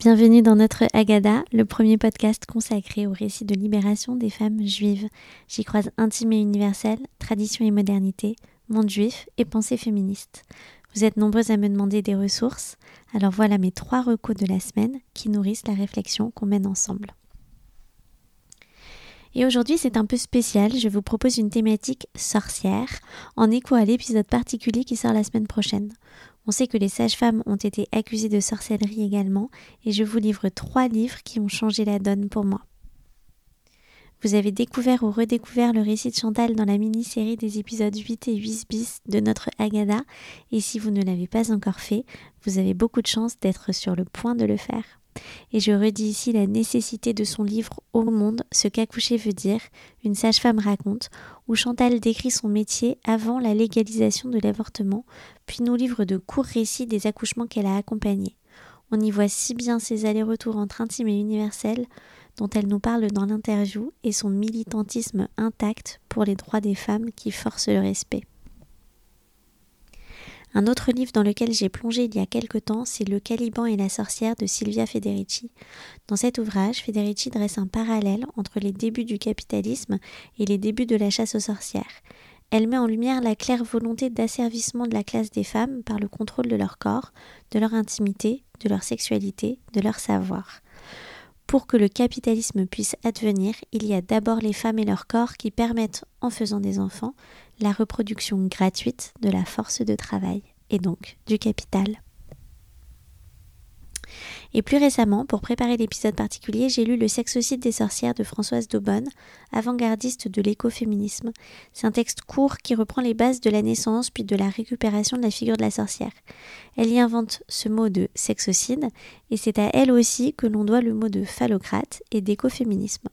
Bienvenue dans notre Agada, le premier podcast consacré au récit de libération des femmes juives. J'y croise intime et universel, tradition et modernité, monde juif et pensée féministe. Vous êtes nombreux à me demander des ressources, alors voilà mes trois recos de la semaine qui nourrissent la réflexion qu'on mène ensemble. Et aujourd'hui, c'est un peu spécial. Je vous propose une thématique sorcière en écho à l'épisode particulier qui sort la semaine prochaine. On sait que les sages-femmes ont été accusées de sorcellerie également, et je vous livre trois livres qui ont changé la donne pour moi. Vous avez découvert ou redécouvert le récit de Chantal dans la mini-série des épisodes 8 et 8 bis de notre Agada, et si vous ne l'avez pas encore fait, vous avez beaucoup de chance d'être sur le point de le faire. Et je redis ici la nécessité de son livre Au monde, ce qu'accoucher veut dire, une sage-femme raconte, où Chantal décrit son métier avant la légalisation de l'avortement, puis nous livre de courts récits des accouchements qu'elle a accompagnés. On y voit si bien ses allers-retours entre intime et universel, dont elle nous parle dans l'interview, et son militantisme intact pour les droits des femmes qui force le respect. Un autre livre dans lequel j'ai plongé il y a quelque temps, c'est Le Caliban et la sorcière de Silvia Federici. Dans cet ouvrage, Federici dresse un parallèle entre les débuts du capitalisme et les débuts de la chasse aux sorcières. Elle met en lumière la claire volonté d'asservissement de la classe des femmes par le contrôle de leur corps, de leur intimité, de leur sexualité, de leur savoir. Pour que le capitalisme puisse advenir, il y a d'abord les femmes et leur corps qui permettent, en faisant des enfants, la reproduction gratuite de la force de travail et donc du capital. Et plus récemment, pour préparer l'épisode particulier, j'ai lu Le sexocide des sorcières de Françoise Daubonne, avant-gardiste de l'écoféminisme. C'est un texte court qui reprend les bases de la naissance puis de la récupération de la figure de la sorcière. Elle y invente ce mot de sexocide et c'est à elle aussi que l'on doit le mot de phallocrate et d'écoféminisme.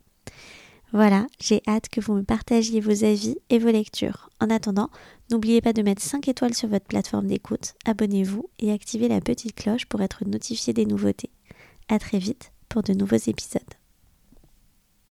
Voilà, j'ai hâte que vous me partagiez vos avis et vos lectures. En attendant, n'oubliez pas de mettre 5 étoiles sur votre plateforme d'écoute, abonnez-vous et activez la petite cloche pour être notifié des nouveautés. A très vite pour de nouveaux épisodes.